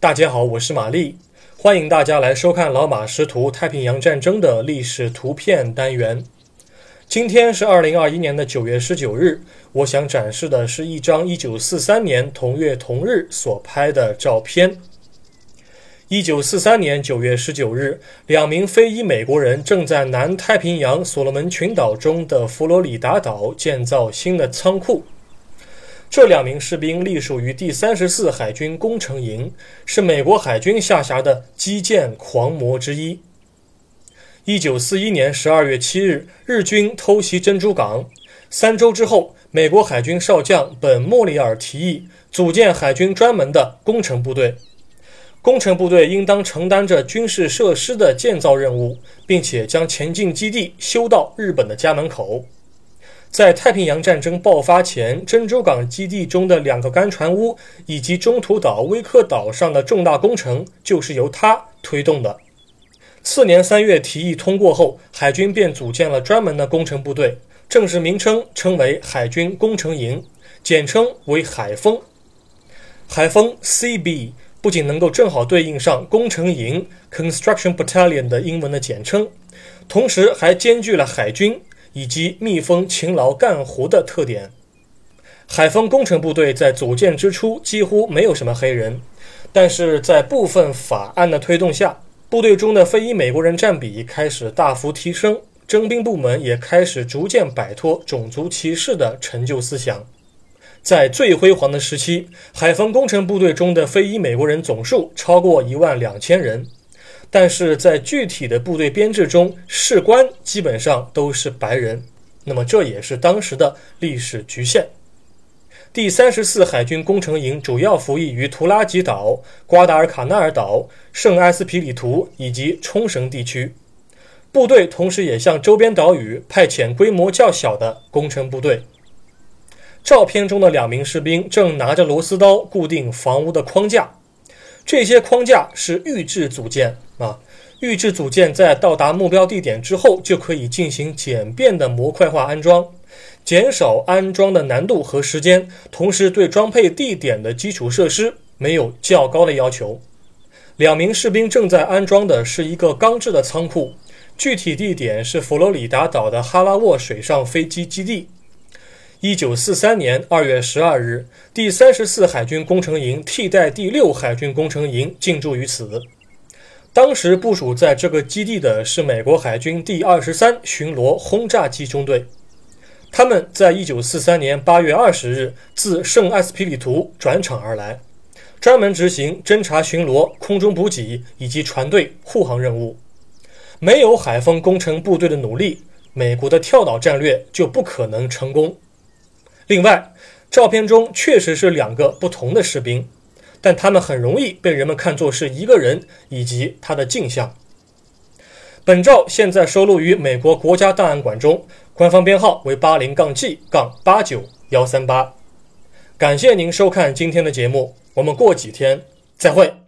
大家好，我是玛丽，欢迎大家来收看老马识图太平洋战争的历史图片单元。今天是二零二一年的九月十九日，我想展示的是一张一九四三年同月同日所拍的照片。一九四三年九月十九日，两名非裔美国人正在南太平洋所罗门群岛中的佛罗里达岛建造新的仓库。这两名士兵隶属于第三十四海军工程营，是美国海军下辖的基建狂魔之一。一九四一年十二月七日，日军偷袭珍珠港。三周之后，美国海军少将本·莫里尔提议组建海军专门的工程部队。工程部队应当承担着军事设施的建造任务，并且将前进基地修到日本的家门口。在太平洋战争爆发前，珍珠港基地中的两个干船坞以及中途岛威克岛上的重大工程就是由他推动的。次年三月提议通过后，海军便组建了专门的工程部队，正式名称称为海军工程营，简称为海风。海风 CB 不仅能够正好对应上工程营 Construction Battalion 的英文的简称，同时还兼具了海军。以及密封、勤劳干活的特点。海风工程部队在组建之初几乎没有什么黑人，但是在部分法案的推动下，部队中的非裔美国人占比开始大幅提升，征兵部门也开始逐渐摆脱种族歧视的陈旧思想。在最辉煌的时期，海风工程部队中的非裔美国人总数超过一万两千人。但是在具体的部队编制中，士官基本上都是白人，那么这也是当时的历史局限。第三十四海军工程营主要服役于图拉吉岛、瓜达尔卡纳尔岛、圣埃斯皮里图以及冲绳地区。部队同时也向周边岛屿派遣规模较小的工程部队。照片中的两名士兵正拿着螺丝刀固定房屋的框架。这些框架是预制组件啊，预制组件在到达目标地点之后，就可以进行简便的模块化安装，减少安装的难度和时间，同时对装配地点的基础设施没有较高的要求。两名士兵正在安装的是一个钢制的仓库，具体地点是佛罗里达岛的哈拉沃水上飞机基地。一九四三年二月十二日，第三十四海军工程营替代第六海军工程营进驻于此。当时部署在这个基地的是美国海军第二十三巡逻轰炸机中队。他们在一九四三年八月二十日自圣埃斯皮里图转场而来，专门执行侦察巡逻、空中补给以及船队护航任务。没有海风工程部队的努力，美国的跳岛战略就不可能成功。另外，照片中确实是两个不同的士兵，但他们很容易被人们看作是一个人以及他的镜像。本照现在收录于美国国家档案馆中，官方编号为八零杠 G 杠八九幺三八。感谢您收看今天的节目，我们过几天再会。